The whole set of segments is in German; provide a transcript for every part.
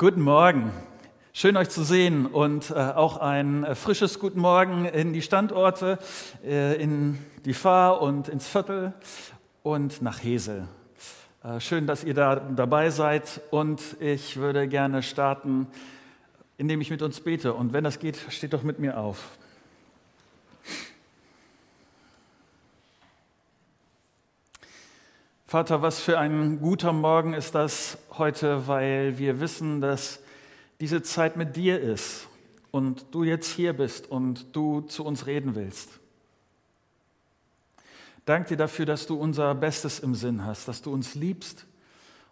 Guten Morgen. Schön euch zu sehen und äh, auch ein äh, frisches Guten Morgen in die Standorte, äh, in die Fahr und ins Viertel und nach Hesel. Äh, schön, dass ihr da dabei seid und ich würde gerne starten, indem ich mit uns bete. Und wenn das geht, steht doch mit mir auf. Vater, was für ein guter Morgen ist das heute, weil wir wissen, dass diese Zeit mit dir ist und du jetzt hier bist und du zu uns reden willst. Dank dir dafür, dass du unser Bestes im Sinn hast, dass du uns liebst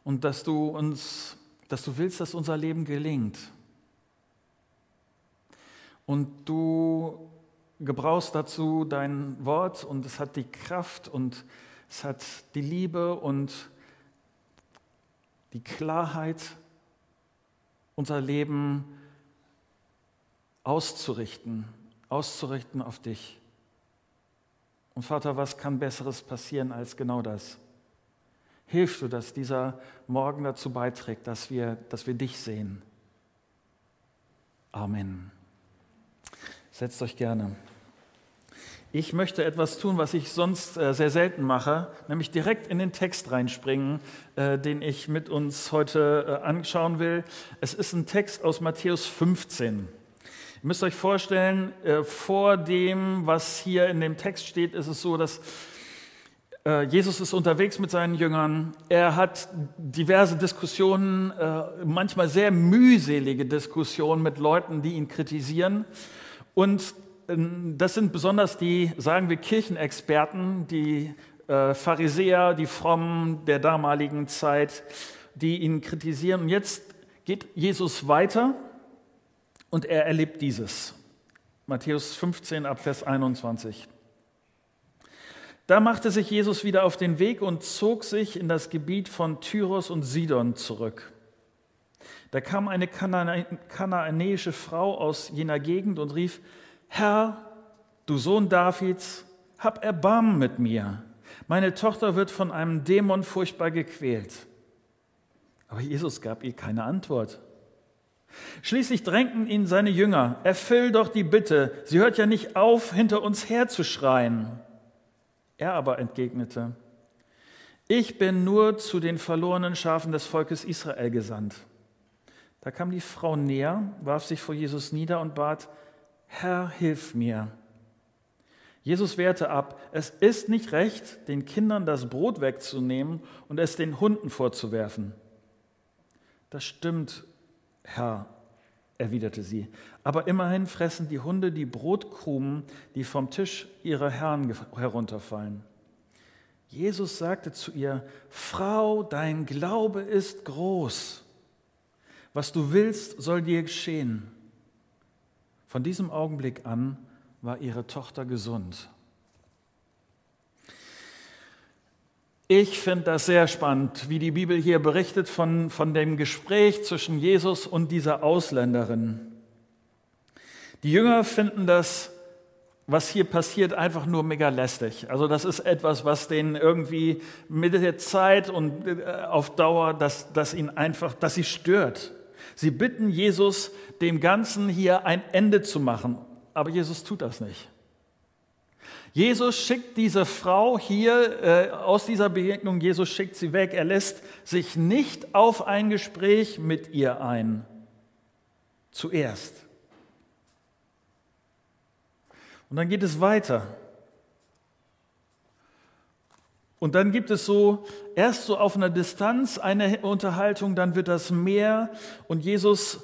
und dass du uns, dass du willst, dass unser Leben gelingt. Und du gebrauchst dazu dein Wort und es hat die Kraft und es hat die Liebe und die Klarheit, unser Leben auszurichten, auszurichten auf dich. Und Vater, was kann Besseres passieren als genau das? Hilfst du, dass dieser Morgen dazu beiträgt, dass wir, dass wir dich sehen? Amen. Setzt euch gerne. Ich möchte etwas tun, was ich sonst äh, sehr selten mache, nämlich direkt in den Text reinspringen, äh, den ich mit uns heute äh, anschauen will. Es ist ein Text aus Matthäus 15. Ihr müsst euch vorstellen, vor dem, was hier in dem Text steht, ist es so, dass Jesus ist unterwegs mit seinen Jüngern. Er hat diverse Diskussionen, manchmal sehr mühselige Diskussionen mit Leuten, die ihn kritisieren. Und das sind besonders die, sagen wir, Kirchenexperten, die äh, Pharisäer, die Frommen der damaligen Zeit, die ihn kritisieren. Und jetzt geht Jesus weiter und er erlebt dieses. Matthäus 15 ab Vers 21. Da machte sich Jesus wieder auf den Weg und zog sich in das Gebiet von Tyros und Sidon zurück. Da kam eine kanaanäische Frau aus jener Gegend und rief, Herr, du Sohn Davids, hab Erbarmen mit mir. Meine Tochter wird von einem Dämon furchtbar gequält. Aber Jesus gab ihr keine Antwort. Schließlich drängten ihn seine Jünger, erfüll doch die Bitte, sie hört ja nicht auf, hinter uns herzuschreien. Er aber entgegnete, ich bin nur zu den verlorenen Schafen des Volkes Israel gesandt. Da kam die Frau näher, warf sich vor Jesus nieder und bat, Herr, hilf mir. Jesus wehrte ab, es ist nicht recht, den Kindern das Brot wegzunehmen und es den Hunden vorzuwerfen. Das stimmt, Herr, erwiderte sie. Aber immerhin fressen die Hunde die Brotkrumen, die vom Tisch ihrer Herren herunterfallen. Jesus sagte zu ihr, Frau, dein Glaube ist groß. Was du willst, soll dir geschehen. Von diesem Augenblick an war ihre Tochter gesund. Ich finde das sehr spannend, wie die Bibel hier berichtet von, von dem Gespräch zwischen Jesus und dieser Ausländerin. Die Jünger finden das, was hier passiert, einfach nur mega lästig. Also das ist etwas, was denen irgendwie mit der Zeit und äh, auf Dauer, dass, dass ihn einfach, dass sie stört. Sie bitten Jesus, dem Ganzen hier ein Ende zu machen. Aber Jesus tut das nicht. Jesus schickt diese Frau hier äh, aus dieser Begegnung, Jesus schickt sie weg. Er lässt sich nicht auf ein Gespräch mit ihr ein. Zuerst. Und dann geht es weiter. Und dann gibt es so erst so auf einer Distanz eine Unterhaltung, dann wird das mehr und Jesus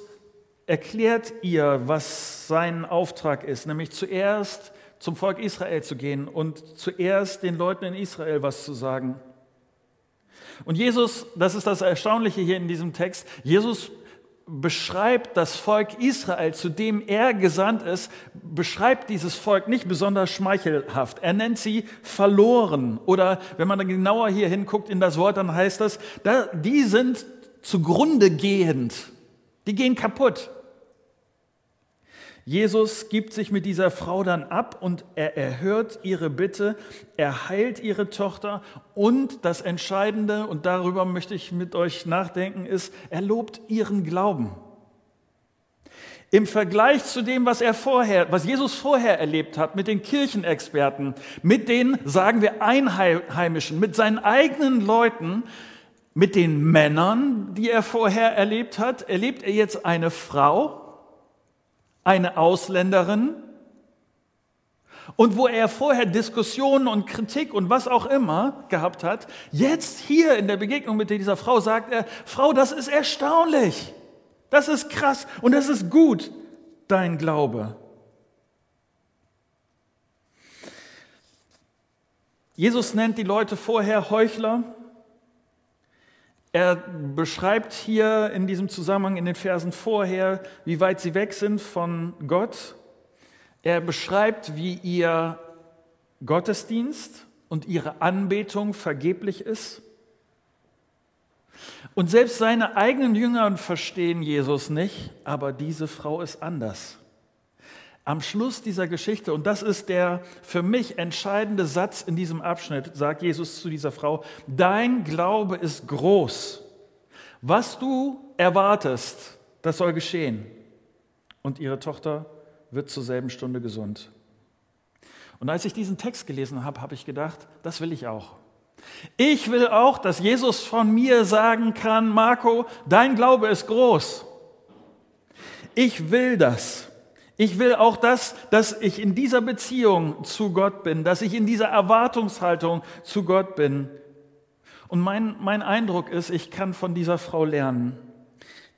erklärt ihr, was sein Auftrag ist, nämlich zuerst zum Volk Israel zu gehen und zuerst den Leuten in Israel was zu sagen. Und Jesus, das ist das Erstaunliche hier in diesem Text, Jesus beschreibt das Volk Israel, zu dem er gesandt ist, beschreibt dieses Volk nicht besonders schmeichelhaft. Er nennt sie verloren. Oder wenn man dann genauer hier hinguckt in das Wort, dann heißt das, die sind zugrunde gehend. Die gehen kaputt. Jesus gibt sich mit dieser Frau dann ab und er erhört ihre Bitte, er heilt ihre Tochter und das Entscheidende, und darüber möchte ich mit euch nachdenken, ist, er lobt ihren Glauben. Im Vergleich zu dem, was er vorher, was Jesus vorher erlebt hat, mit den Kirchenexperten, mit den, sagen wir, Einheimischen, mit seinen eigenen Leuten, mit den Männern, die er vorher erlebt hat, erlebt er jetzt eine Frau, eine Ausländerin. Und wo er vorher Diskussionen und Kritik und was auch immer gehabt hat, jetzt hier in der Begegnung mit dieser Frau sagt er, Frau, das ist erstaunlich, das ist krass und das ist gut, dein Glaube. Jesus nennt die Leute vorher Heuchler. Er beschreibt hier in diesem Zusammenhang in den Versen vorher, wie weit sie weg sind von Gott. Er beschreibt, wie ihr Gottesdienst und ihre Anbetung vergeblich ist. Und selbst seine eigenen Jünger verstehen Jesus nicht, aber diese Frau ist anders. Am Schluss dieser Geschichte, und das ist der für mich entscheidende Satz in diesem Abschnitt, sagt Jesus zu dieser Frau, dein Glaube ist groß. Was du erwartest, das soll geschehen. Und ihre Tochter wird zur selben Stunde gesund. Und als ich diesen Text gelesen habe, habe ich gedacht, das will ich auch. Ich will auch, dass Jesus von mir sagen kann, Marco, dein Glaube ist groß. Ich will das. Ich will auch das, dass ich in dieser Beziehung zu Gott bin, dass ich in dieser Erwartungshaltung zu Gott bin. Und mein, mein Eindruck ist, ich kann von dieser Frau lernen.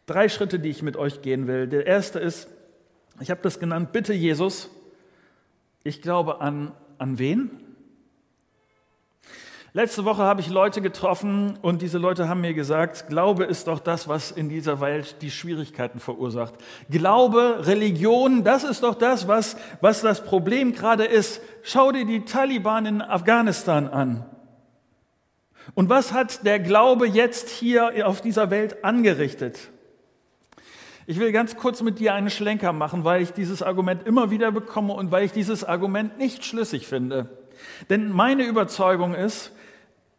Drei Schritte, die ich mit euch gehen will. Der erste ist, ich habe das genannt, bitte Jesus, ich glaube an, an wen? Letzte Woche habe ich Leute getroffen und diese Leute haben mir gesagt, Glaube ist doch das, was in dieser Welt die Schwierigkeiten verursacht. Glaube, Religion, das ist doch das, was, was das Problem gerade ist. Schau dir die Taliban in Afghanistan an. Und was hat der Glaube jetzt hier auf dieser Welt angerichtet? Ich will ganz kurz mit dir einen Schlenker machen, weil ich dieses Argument immer wieder bekomme und weil ich dieses Argument nicht schlüssig finde. Denn meine Überzeugung ist,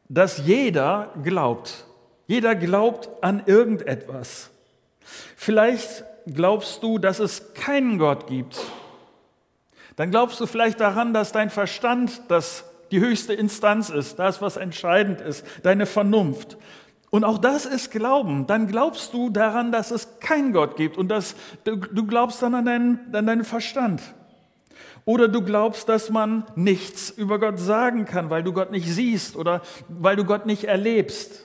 dass jeder glaubt. Jeder glaubt an irgendetwas. Vielleicht glaubst du, dass es keinen Gott gibt. Dann glaubst du vielleicht daran, dass dein Verstand das die höchste Instanz ist, das, was entscheidend ist, deine Vernunft. Und auch das ist Glauben. Dann glaubst du daran, dass es keinen Gott gibt und dass du, glaubst dann an deinen, an deinen Verstand. Oder du glaubst, dass man nichts über Gott sagen kann, weil du Gott nicht siehst oder weil du Gott nicht erlebst.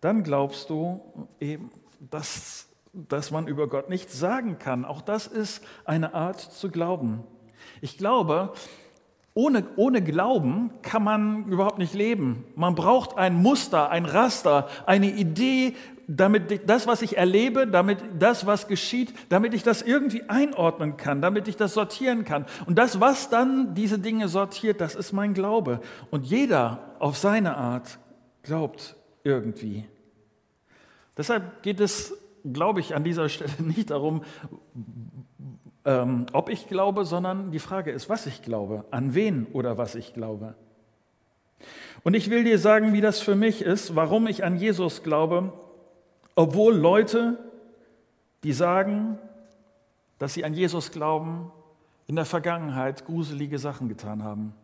Dann glaubst du eben, dass, dass man über Gott nichts sagen kann. Auch das ist eine Art zu glauben. Ich glaube, ohne, ohne Glauben kann man überhaupt nicht leben. Man braucht ein Muster, ein Raster, eine Idee, damit das, was ich erlebe, damit das, was geschieht, damit ich das irgendwie einordnen kann, damit ich das sortieren kann. Und das, was dann diese Dinge sortiert, das ist mein Glaube. Und jeder auf seine Art glaubt irgendwie. Deshalb geht es, glaube ich, an dieser Stelle nicht darum, ähm, ob ich glaube, sondern die Frage ist, was ich glaube, an wen oder was ich glaube. Und ich will dir sagen, wie das für mich ist, warum ich an Jesus glaube, obwohl Leute, die sagen, dass sie an Jesus glauben, in der Vergangenheit gruselige Sachen getan haben.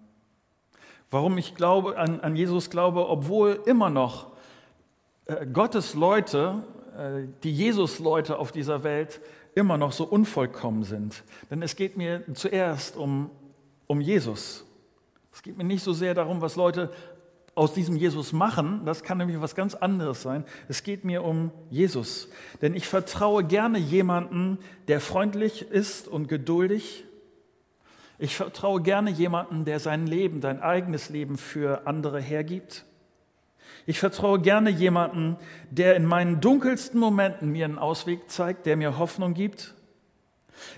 Warum ich glaube, an, an Jesus glaube, obwohl immer noch äh, Gottes Leute, äh, die Jesus-Leute auf dieser Welt immer noch so unvollkommen sind. Denn es geht mir zuerst um, um Jesus. Es geht mir nicht so sehr darum, was Leute aus diesem Jesus machen. Das kann nämlich was ganz anderes sein. Es geht mir um Jesus. Denn ich vertraue gerne jemanden, der freundlich ist und geduldig. Ich vertraue gerne jemanden, der sein Leben, sein eigenes Leben für andere hergibt. Ich vertraue gerne jemanden, der in meinen dunkelsten Momenten mir einen Ausweg zeigt, der mir Hoffnung gibt.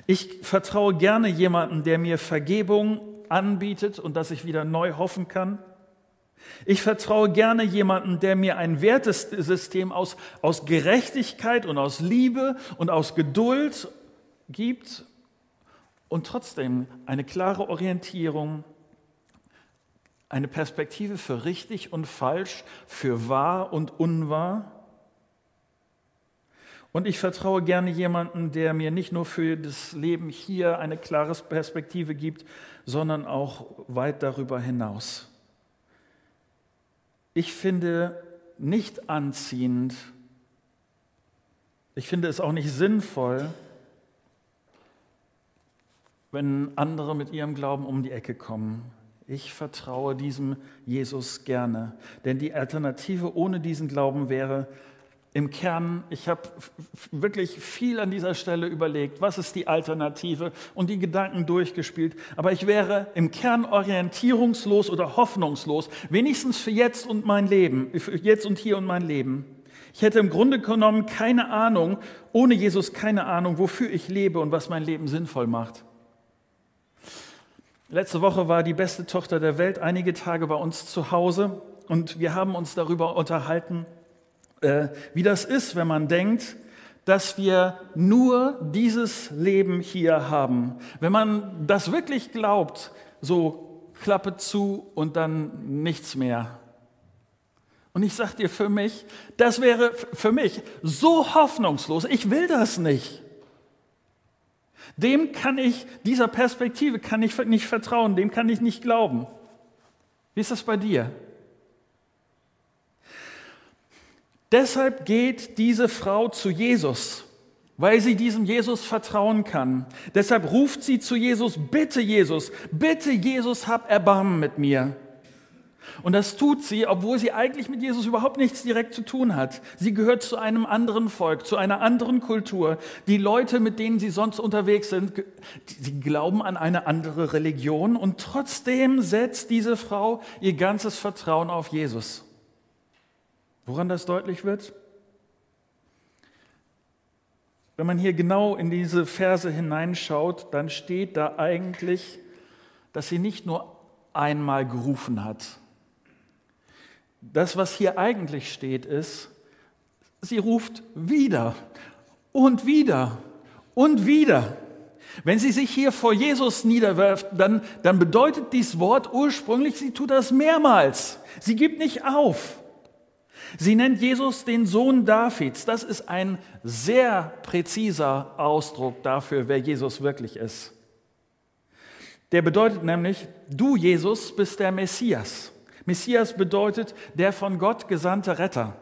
Ich vertraue gerne jemanden, der mir Vergebung anbietet und dass ich wieder neu hoffen kann. Ich vertraue gerne jemanden, der mir ein Wertesystem aus, aus Gerechtigkeit und aus Liebe und aus Geduld gibt und trotzdem eine klare Orientierung, eine Perspektive für richtig und falsch, für wahr und unwahr. Und ich vertraue gerne jemanden, der mir nicht nur für das Leben hier eine klare Perspektive gibt, sondern auch weit darüber hinaus. Ich finde nicht anziehend, ich finde es auch nicht sinnvoll, wenn andere mit ihrem Glauben um die Ecke kommen. Ich vertraue diesem Jesus gerne, denn die Alternative ohne diesen Glauben wäre im Kern, ich habe wirklich viel an dieser Stelle überlegt, was ist die Alternative und die Gedanken durchgespielt, aber ich wäre im Kern orientierungslos oder hoffnungslos, wenigstens für jetzt und mein Leben, für jetzt und hier und mein Leben. Ich hätte im Grunde genommen keine Ahnung, ohne Jesus keine Ahnung, wofür ich lebe und was mein Leben sinnvoll macht. Letzte Woche war die beste Tochter der Welt einige Tage bei uns zu Hause und wir haben uns darüber unterhalten, äh, wie das ist, wenn man denkt, dass wir nur dieses Leben hier haben. Wenn man das wirklich glaubt, so Klappe zu und dann nichts mehr. Und ich sage dir für mich, das wäre für mich so hoffnungslos. Ich will das nicht. Dem kann ich, dieser Perspektive kann ich nicht vertrauen, dem kann ich nicht glauben. Wie ist das bei dir? Deshalb geht diese Frau zu Jesus, weil sie diesem Jesus vertrauen kann. Deshalb ruft sie zu Jesus, bitte Jesus, bitte Jesus, hab Erbarmen mit mir. Und das tut sie, obwohl sie eigentlich mit Jesus überhaupt nichts direkt zu tun hat. Sie gehört zu einem anderen Volk, zu einer anderen Kultur. Die Leute, mit denen sie sonst unterwegs sind, sie glauben an eine andere Religion und trotzdem setzt diese Frau ihr ganzes Vertrauen auf Jesus. Woran das deutlich wird? Wenn man hier genau in diese Verse hineinschaut, dann steht da eigentlich, dass sie nicht nur einmal gerufen hat. Das, was hier eigentlich steht, ist, sie ruft wieder und wieder und wieder. Wenn sie sich hier vor Jesus niederwirft, dann, dann bedeutet dieses Wort ursprünglich, sie tut das mehrmals. Sie gibt nicht auf. Sie nennt Jesus den Sohn Davids. Das ist ein sehr präziser Ausdruck dafür, wer Jesus wirklich ist. Der bedeutet nämlich, du Jesus bist der Messias. Messias bedeutet der von Gott gesandte Retter.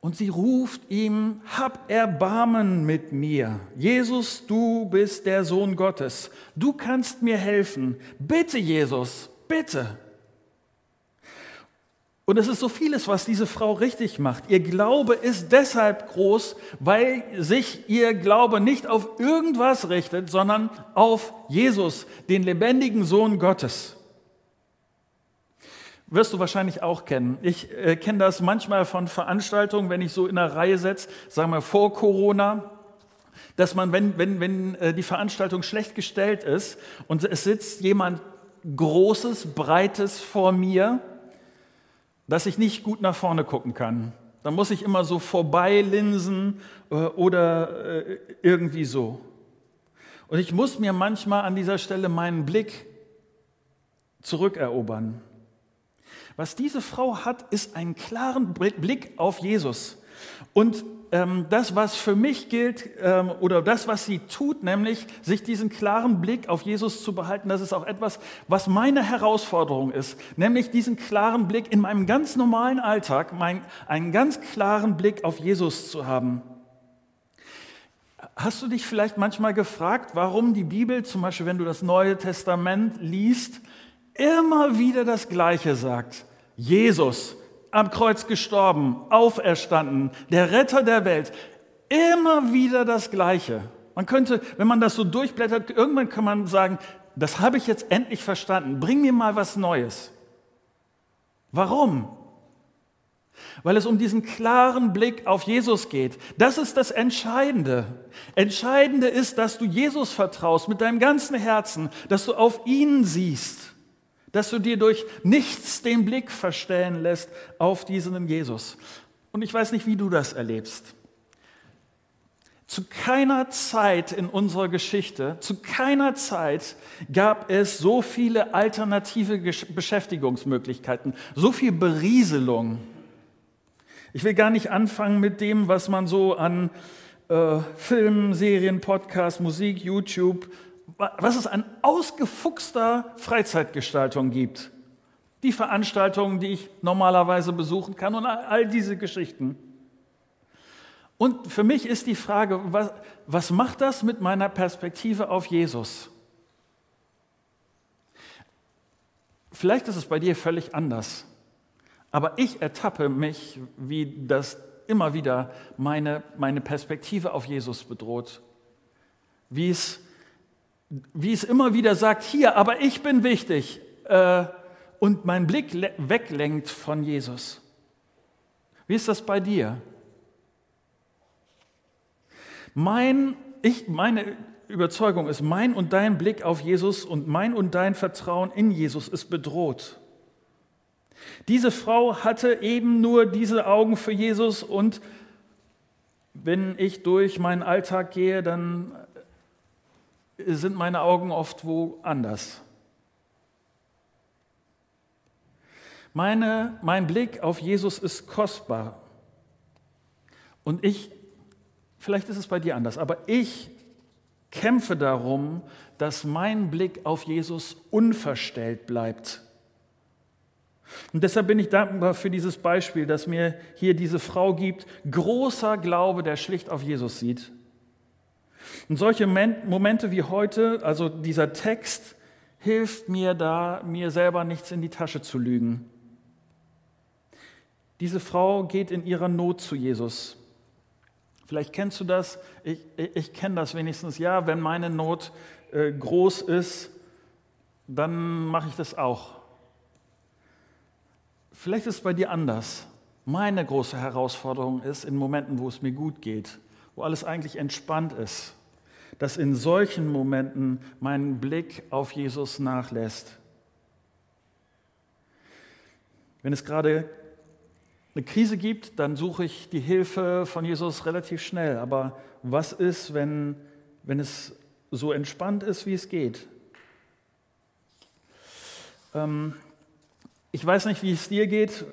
Und sie ruft ihm, hab Erbarmen mit mir. Jesus, du bist der Sohn Gottes. Du kannst mir helfen. Bitte, Jesus, bitte. Und es ist so vieles, was diese Frau richtig macht. Ihr Glaube ist deshalb groß, weil sich ihr Glaube nicht auf irgendwas richtet, sondern auf Jesus, den lebendigen Sohn Gottes. Wirst du wahrscheinlich auch kennen. Ich äh, kenne das manchmal von Veranstaltungen, wenn ich so in einer Reihe setze, sagen wir vor Corona, dass man, wenn, wenn, wenn äh, die Veranstaltung schlecht gestellt ist und es sitzt jemand Großes, Breites vor mir, dass ich nicht gut nach vorne gucken kann. Da muss ich immer so vorbeilinsen äh, oder äh, irgendwie so. Und ich muss mir manchmal an dieser Stelle meinen Blick zurückerobern. Was diese Frau hat, ist einen klaren Blick auf Jesus. Und ähm, das, was für mich gilt, ähm, oder das, was sie tut, nämlich sich diesen klaren Blick auf Jesus zu behalten, das ist auch etwas, was meine Herausforderung ist, nämlich diesen klaren Blick in meinem ganz normalen Alltag, mein, einen ganz klaren Blick auf Jesus zu haben. Hast du dich vielleicht manchmal gefragt, warum die Bibel, zum Beispiel wenn du das Neue Testament liest, immer wieder das Gleiche sagt? Jesus, am Kreuz gestorben, auferstanden, der Retter der Welt. Immer wieder das Gleiche. Man könnte, wenn man das so durchblättert, irgendwann kann man sagen, das habe ich jetzt endlich verstanden. Bring mir mal was Neues. Warum? Weil es um diesen klaren Blick auf Jesus geht. Das ist das Entscheidende. Entscheidende ist, dass du Jesus vertraust mit deinem ganzen Herzen, dass du auf ihn siehst dass du dir durch nichts den Blick verstellen lässt auf diesen Jesus. Und ich weiß nicht, wie du das erlebst. Zu keiner Zeit in unserer Geschichte, zu keiner Zeit gab es so viele alternative Beschäftigungsmöglichkeiten, so viel Berieselung. Ich will gar nicht anfangen mit dem, was man so an äh, Filmen, Serien, Podcasts, Musik, YouTube, was es an ausgefuchster Freizeitgestaltung gibt. Die Veranstaltungen, die ich normalerweise besuchen kann und all diese Geschichten. Und für mich ist die Frage, was, was macht das mit meiner Perspektive auf Jesus? Vielleicht ist es bei dir völlig anders, aber ich ertappe mich, wie das immer wieder meine, meine Perspektive auf Jesus bedroht. Wie es, wie es immer wieder sagt, hier, aber ich bin wichtig äh, und mein Blick weglenkt von Jesus. Wie ist das bei dir? Mein, ich, meine Überzeugung ist, mein und dein Blick auf Jesus und mein und dein Vertrauen in Jesus ist bedroht. Diese Frau hatte eben nur diese Augen für Jesus und wenn ich durch meinen Alltag gehe, dann sind meine Augen oft woanders. Meine, mein Blick auf Jesus ist kostbar. Und ich Vielleicht ist es bei dir anders, aber ich kämpfe darum, dass mein Blick auf Jesus unverstellt bleibt. Und deshalb bin ich dankbar für dieses Beispiel, das mir hier diese Frau gibt. Großer Glaube, der schlicht auf Jesus sieht. Und solche Momente wie heute, also dieser Text, hilft mir da, mir selber nichts in die Tasche zu lügen. Diese Frau geht in ihrer Not zu Jesus. Vielleicht kennst du das, ich, ich, ich kenne das wenigstens, ja, wenn meine Not äh, groß ist, dann mache ich das auch. Vielleicht ist es bei dir anders. Meine große Herausforderung ist in Momenten, wo es mir gut geht, wo alles eigentlich entspannt ist, dass in solchen Momenten mein Blick auf Jesus nachlässt. Wenn es gerade eine Krise gibt, dann suche ich die Hilfe von Jesus relativ schnell. Aber was ist, wenn, wenn es so entspannt ist, wie es geht? Ähm, ich weiß nicht, wie es dir geht.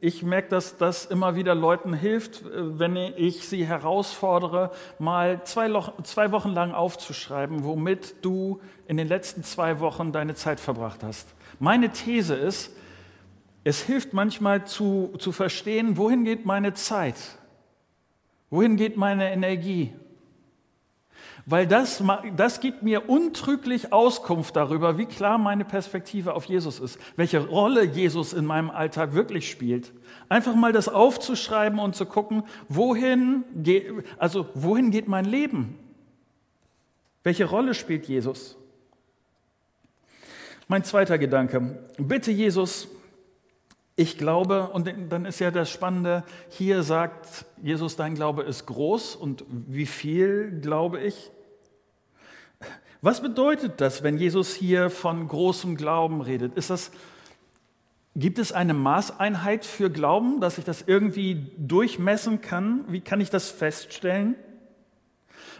Ich merke, dass das immer wieder Leuten hilft, wenn ich sie herausfordere, mal zwei, zwei Wochen lang aufzuschreiben, womit du in den letzten zwei Wochen deine Zeit verbracht hast. Meine These ist, es hilft manchmal zu, zu verstehen, wohin geht meine Zeit? Wohin geht meine Energie? Weil das, das gibt mir untrüglich Auskunft darüber, wie klar meine Perspektive auf Jesus ist, welche Rolle Jesus in meinem Alltag wirklich spielt. Einfach mal das aufzuschreiben und zu gucken, wohin geht, also wohin geht mein Leben? Welche Rolle spielt Jesus? Mein zweiter Gedanke. Bitte Jesus, ich glaube, und dann ist ja das Spannende, hier sagt Jesus, dein Glaube ist groß und wie viel glaube ich? Was bedeutet das, wenn Jesus hier von großem Glauben redet? Ist das, gibt es eine Maßeinheit für Glauben, dass ich das irgendwie durchmessen kann? Wie kann ich das feststellen?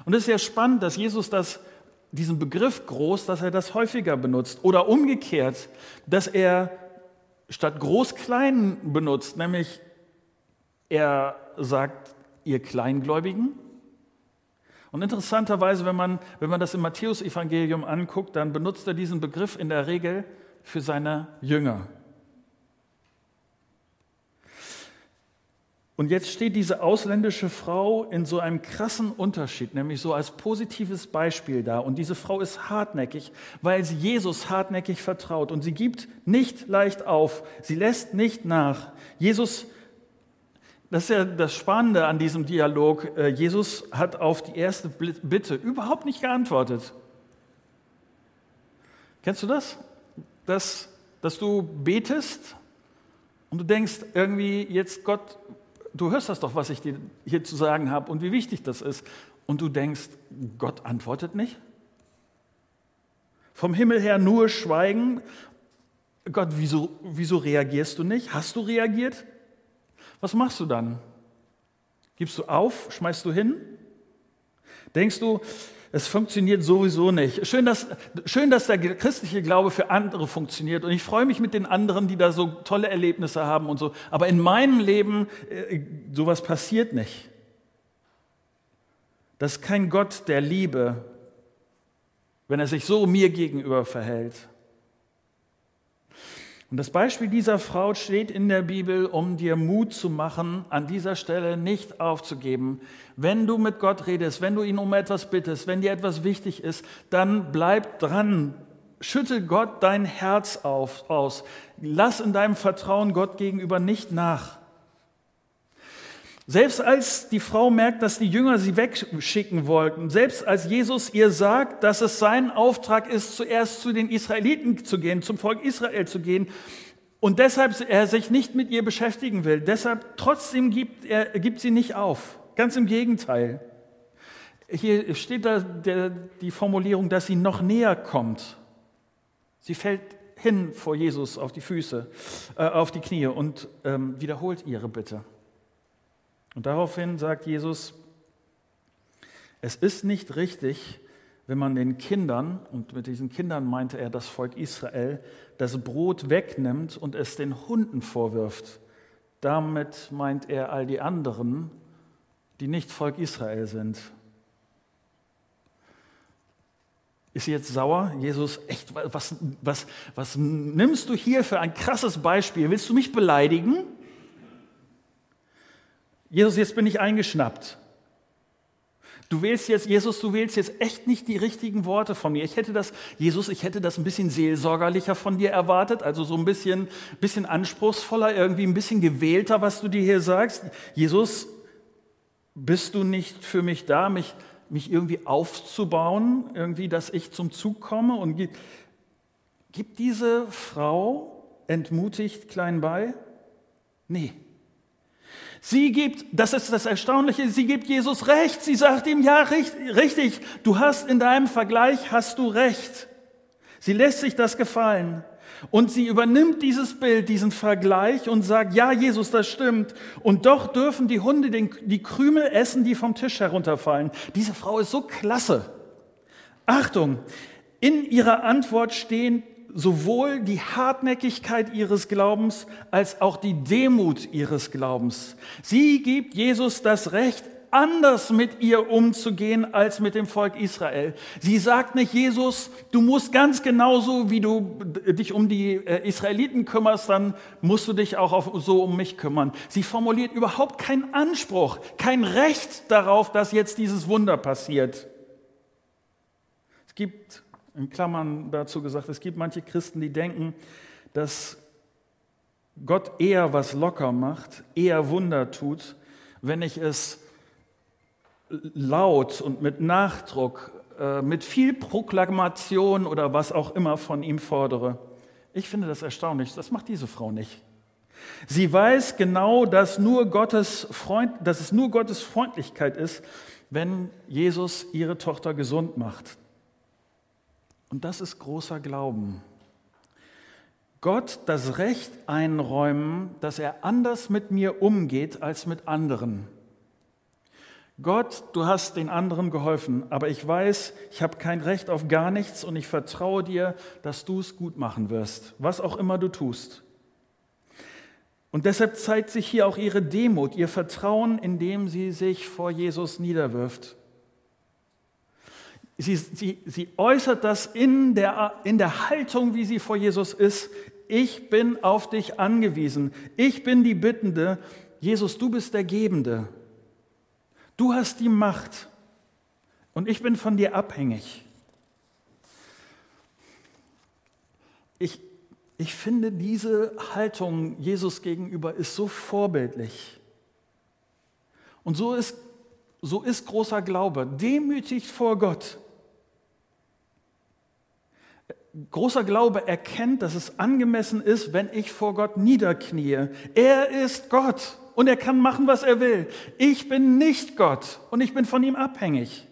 Und es ist ja spannend, dass Jesus das, diesen Begriff groß, dass er das häufiger benutzt oder umgekehrt, dass er statt groß-klein benutzt, nämlich er sagt, ihr Kleingläubigen. Und interessanterweise, wenn man, wenn man das im Matthäusevangelium anguckt, dann benutzt er diesen Begriff in der Regel für seine Jünger. Und jetzt steht diese ausländische Frau in so einem krassen Unterschied, nämlich so als positives Beispiel da. Und diese Frau ist hartnäckig, weil sie Jesus hartnäckig vertraut. Und sie gibt nicht leicht auf. Sie lässt nicht nach. Jesus, das ist ja das Spannende an diesem Dialog. Äh, Jesus hat auf die erste Bitte überhaupt nicht geantwortet. Kennst du das? Dass, dass du betest und du denkst irgendwie, jetzt Gott, du hörst das doch, was ich dir hier zu sagen habe und wie wichtig das ist. Und du denkst, Gott antwortet nicht? Vom Himmel her nur Schweigen. Gott, wieso, wieso reagierst du nicht? Hast du reagiert? Was machst du dann? Gibst du auf? Schmeißt du hin? Denkst du, es funktioniert sowieso nicht. Schön dass, schön, dass der christliche Glaube für andere funktioniert. Und ich freue mich mit den anderen, die da so tolle Erlebnisse haben und so. Aber in meinem Leben, äh, sowas passiert nicht. Das ist kein Gott der Liebe, wenn er sich so mir gegenüber verhält. Und das Beispiel dieser Frau steht in der Bibel, um dir Mut zu machen, an dieser Stelle nicht aufzugeben. Wenn du mit Gott redest, wenn du ihn um etwas bittest, wenn dir etwas wichtig ist, dann bleib dran. Schüttel Gott dein Herz auf, aus. Lass in deinem Vertrauen Gott gegenüber nicht nach. Selbst als die Frau merkt, dass die Jünger sie wegschicken wollten, selbst als Jesus ihr sagt, dass es sein Auftrag ist, zuerst zu den Israeliten zu gehen, zum Volk Israel zu gehen, und deshalb er sich nicht mit ihr beschäftigen will, deshalb trotzdem gibt er gibt sie nicht auf. Ganz im Gegenteil. Hier steht da der, die Formulierung, dass sie noch näher kommt. Sie fällt hin vor Jesus auf die Füße, äh, auf die Knie und ähm, wiederholt ihre Bitte. Und daraufhin sagt Jesus, es ist nicht richtig, wenn man den Kindern, und mit diesen Kindern meinte er das Volk Israel, das Brot wegnimmt und es den Hunden vorwirft. Damit meint er all die anderen, die nicht Volk Israel sind. Ist sie jetzt sauer? Jesus, echt, was, was, was nimmst du hier für ein krasses Beispiel? Willst du mich beleidigen? Jesus, jetzt bin ich eingeschnappt. Du wählst jetzt, Jesus, du wählst jetzt echt nicht die richtigen Worte von mir. Ich hätte das, Jesus, ich hätte das ein bisschen seelsorgerlicher von dir erwartet, also so ein bisschen, bisschen anspruchsvoller, irgendwie ein bisschen gewählter, was du dir hier sagst. Jesus, bist du nicht für mich da, mich, mich irgendwie aufzubauen, irgendwie, dass ich zum Zug komme und gibt, gibt diese Frau entmutigt klein bei? Nee. Sie gibt, das ist das Erstaunliche, sie gibt Jesus recht. Sie sagt ihm, ja, richtig, du hast in deinem Vergleich, hast du recht. Sie lässt sich das gefallen. Und sie übernimmt dieses Bild, diesen Vergleich und sagt, ja, Jesus, das stimmt. Und doch dürfen die Hunde den, die Krümel essen, die vom Tisch herunterfallen. Diese Frau ist so klasse. Achtung, in ihrer Antwort stehen sowohl die Hartnäckigkeit ihres Glaubens als auch die Demut ihres Glaubens. Sie gibt Jesus das Recht, anders mit ihr umzugehen als mit dem Volk Israel. Sie sagt nicht, Jesus, du musst ganz genauso, wie du dich um die äh, Israeliten kümmerst, dann musst du dich auch so um mich kümmern. Sie formuliert überhaupt keinen Anspruch, kein Recht darauf, dass jetzt dieses Wunder passiert. Es gibt in Klammern dazu gesagt, es gibt manche Christen, die denken, dass Gott eher was locker macht, eher Wunder tut, wenn ich es laut und mit Nachdruck, äh, mit viel Proklamation oder was auch immer von ihm fordere. Ich finde das erstaunlich. Das macht diese Frau nicht. Sie weiß genau, dass, nur Gottes Freund, dass es nur Gottes Freundlichkeit ist, wenn Jesus ihre Tochter gesund macht. Und das ist großer Glauben. Gott das Recht einräumen, dass er anders mit mir umgeht als mit anderen. Gott, du hast den anderen geholfen, aber ich weiß, ich habe kein Recht auf gar nichts und ich vertraue dir, dass du es gut machen wirst, was auch immer du tust. Und deshalb zeigt sich hier auch ihre Demut, ihr Vertrauen, indem sie sich vor Jesus niederwirft. Sie, sie, sie äußert das in der, in der Haltung, wie sie vor Jesus ist. Ich bin auf dich angewiesen. Ich bin die Bittende. Jesus, du bist der Gebende. Du hast die Macht und ich bin von dir abhängig. Ich, ich finde, diese Haltung Jesus gegenüber ist so vorbildlich. Und so ist, so ist großer Glaube, demütig vor Gott. Großer Glaube erkennt, dass es angemessen ist, wenn ich vor Gott niederknie. Er ist Gott und er kann machen, was er will. Ich bin nicht Gott und ich bin von ihm abhängig.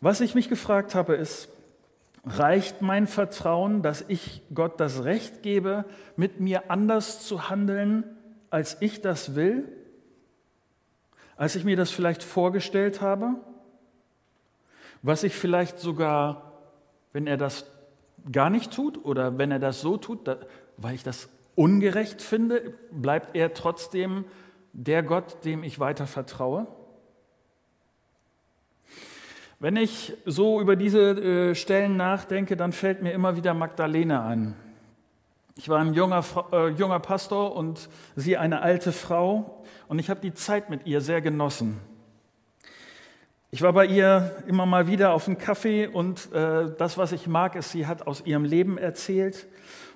Was ich mich gefragt habe, ist, reicht mein Vertrauen, dass ich Gott das Recht gebe, mit mir anders zu handeln, als ich das will? als ich mir das vielleicht vorgestellt habe, was ich vielleicht sogar, wenn er das gar nicht tut oder wenn er das so tut, weil ich das ungerecht finde, bleibt er trotzdem der Gott, dem ich weiter vertraue? Wenn ich so über diese äh, Stellen nachdenke, dann fällt mir immer wieder Magdalene an. Ich war ein junger, äh, junger Pastor und sie eine alte Frau und ich habe die Zeit mit ihr sehr genossen. Ich war bei ihr immer mal wieder auf einen Kaffee und äh, das, was ich mag, ist, sie hat aus ihrem Leben erzählt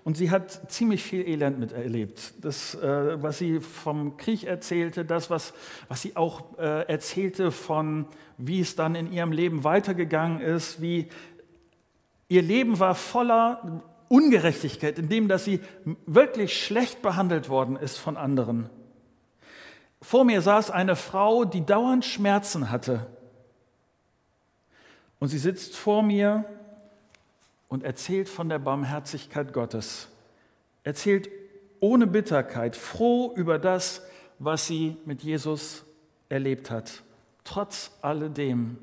und sie hat ziemlich viel Elend miterlebt. Das, äh, was sie vom Krieg erzählte, das, was, was sie auch äh, erzählte von, wie es dann in ihrem Leben weitergegangen ist, wie ihr Leben war voller Ungerechtigkeit, indem dass sie wirklich schlecht behandelt worden ist von anderen. Vor mir saß eine Frau, die dauernd Schmerzen hatte und sie sitzt vor mir und erzählt von der Barmherzigkeit Gottes. Erzählt ohne Bitterkeit, froh über das, was sie mit Jesus erlebt hat. Trotz alledem.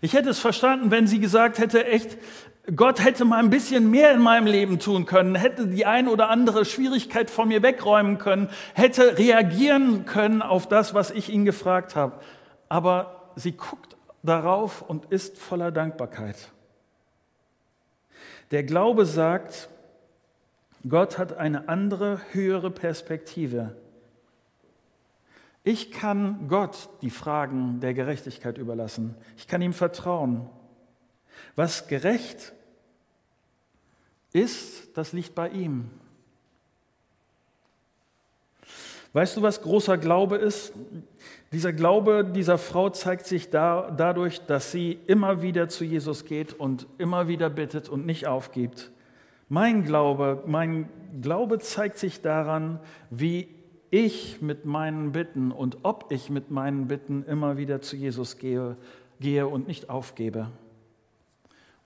Ich hätte es verstanden, wenn sie gesagt hätte, echt, Gott hätte mal ein bisschen mehr in meinem Leben tun können, hätte die ein oder andere Schwierigkeit von mir wegräumen können, hätte reagieren können auf das, was ich ihn gefragt habe. Aber sie guckt darauf und ist voller Dankbarkeit. Der Glaube sagt, Gott hat eine andere, höhere Perspektive. Ich kann Gott die Fragen der Gerechtigkeit überlassen. Ich kann ihm vertrauen. Was gerecht ist, das liegt bei ihm. Weißt du, was großer Glaube ist? Dieser Glaube dieser Frau zeigt sich da, dadurch, dass sie immer wieder zu Jesus geht und immer wieder bittet und nicht aufgibt. Mein Glaube, mein Glaube zeigt sich daran, wie ich mit meinen Bitten und ob ich mit meinen Bitten immer wieder zu Jesus gehe, gehe und nicht aufgebe.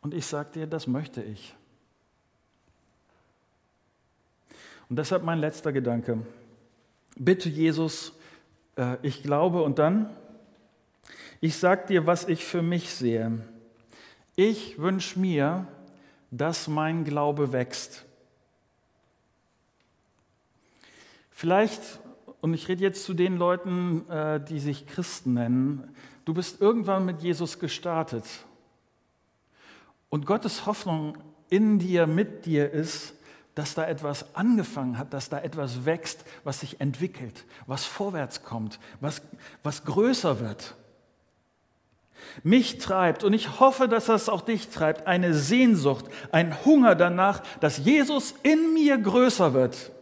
Und ich sage dir, das möchte ich. Und deshalb mein letzter Gedanke. Bitte Jesus, äh, ich glaube und dann, ich sage dir, was ich für mich sehe. Ich wünsche mir, dass mein Glaube wächst. Vielleicht, und ich rede jetzt zu den Leuten, äh, die sich Christen nennen, du bist irgendwann mit Jesus gestartet. Und Gottes Hoffnung in dir, mit dir ist, dass da etwas angefangen hat, dass da etwas wächst, was sich entwickelt, was vorwärts kommt, was, was größer wird. Mich treibt, und ich hoffe, dass das auch dich treibt, eine Sehnsucht, ein Hunger danach, dass Jesus in mir größer wird,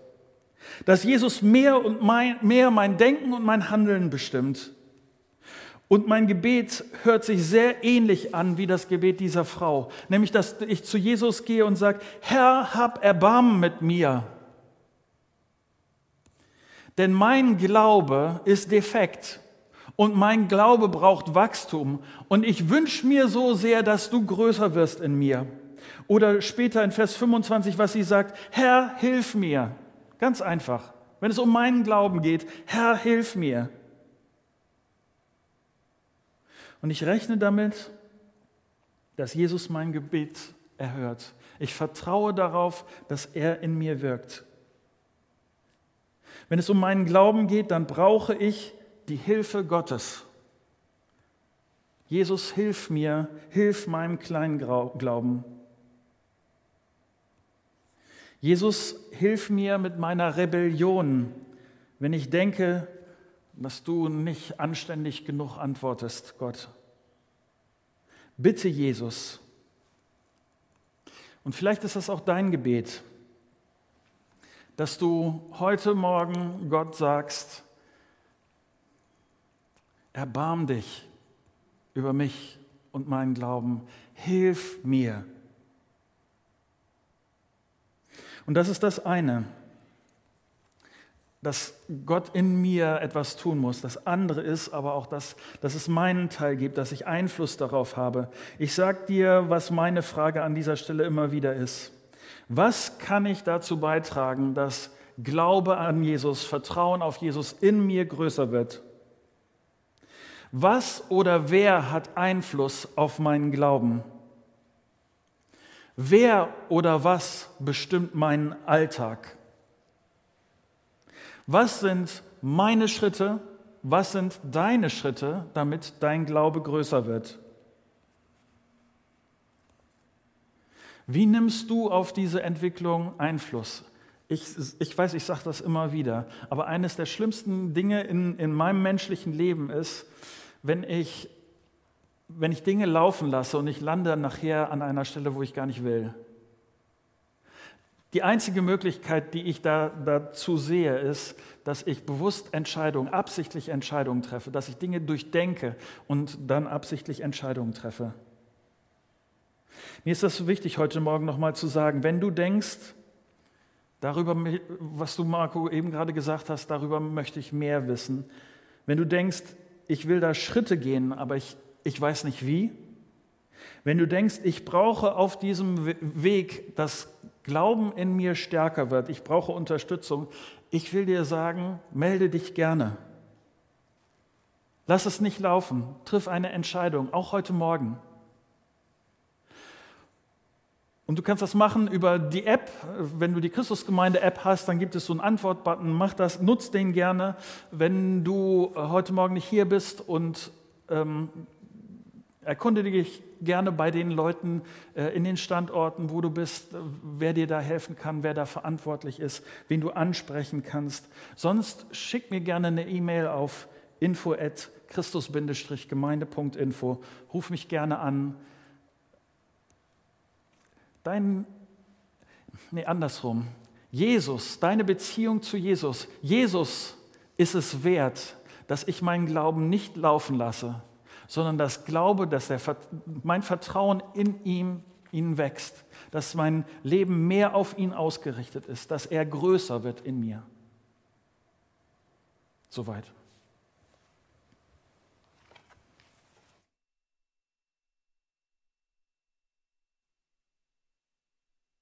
dass Jesus mehr und mein, mehr mein Denken und mein Handeln bestimmt und mein Gebet hört sich sehr ähnlich an wie das Gebet dieser Frau, nämlich dass ich zu Jesus gehe und sage, Herr, hab Erbarmen mit mir. Denn mein Glaube ist defekt und mein Glaube braucht Wachstum und ich wünsche mir so sehr, dass du größer wirst in mir. Oder später in Vers 25, was sie sagt, Herr, hilf mir. Ganz einfach. Wenn es um meinen Glauben geht, Herr, hilf mir. Und ich rechne damit, dass Jesus mein Gebet erhört. Ich vertraue darauf, dass er in mir wirkt. Wenn es um meinen Glauben geht, dann brauche ich die Hilfe Gottes. Jesus, hilf mir, hilf meinem kleinen Glauben. Jesus, hilf mir mit meiner Rebellion, wenn ich denke, dass du nicht anständig genug antwortest, Gott. Bitte Jesus. Und vielleicht ist das auch dein Gebet, dass du heute Morgen Gott sagst, erbarm dich über mich und meinen Glauben, hilf mir. Und das ist das eine dass Gott in mir etwas tun muss. Das andere ist aber auch, dass, dass es meinen Teil gibt, dass ich Einfluss darauf habe. Ich sage dir, was meine Frage an dieser Stelle immer wieder ist. Was kann ich dazu beitragen, dass Glaube an Jesus, Vertrauen auf Jesus in mir größer wird. Was oder wer hat Einfluss auf meinen Glauben? Wer oder was bestimmt meinen Alltag? Was sind meine Schritte? Was sind deine Schritte, damit dein Glaube größer wird? Wie nimmst du auf diese Entwicklung Einfluss? Ich, ich weiß, ich sage das immer wieder, aber eines der schlimmsten Dinge in, in meinem menschlichen Leben ist, wenn ich, wenn ich Dinge laufen lasse und ich lande nachher an einer Stelle, wo ich gar nicht will. Die einzige Möglichkeit, die ich da, dazu sehe, ist, dass ich bewusst Entscheidungen, absichtlich Entscheidungen treffe, dass ich Dinge durchdenke und dann absichtlich Entscheidungen treffe. Mir ist das so wichtig, heute Morgen nochmal zu sagen, wenn du denkst, darüber, was du, Marco, eben gerade gesagt hast, darüber möchte ich mehr wissen. Wenn du denkst, ich will da Schritte gehen, aber ich, ich weiß nicht wie. Wenn du denkst, ich brauche auf diesem Weg, dass Glauben in mir stärker wird, ich brauche Unterstützung, ich will dir sagen, melde dich gerne. Lass es nicht laufen, triff eine Entscheidung, auch heute Morgen. Und du kannst das machen über die App. Wenn du die Christusgemeinde-App hast, dann gibt es so einen Antwortbutton. Mach das, nutz den gerne. Wenn du heute Morgen nicht hier bist und ähm, erkunde dich gerne bei den Leuten äh, in den Standorten, wo du bist, wer dir da helfen kann, wer da verantwortlich ist, wen du ansprechen kannst. Sonst schick mir gerne eine E-Mail auf info at christus-gemeinde.info. Ruf mich gerne an. Dein, nee, andersrum. Jesus, deine Beziehung zu Jesus. Jesus ist es wert, dass ich meinen Glauben nicht laufen lasse, sondern das Glaube, dass der, mein Vertrauen in ihm, ihn wächst, dass mein Leben mehr auf ihn ausgerichtet ist, dass er größer wird in mir. Soweit.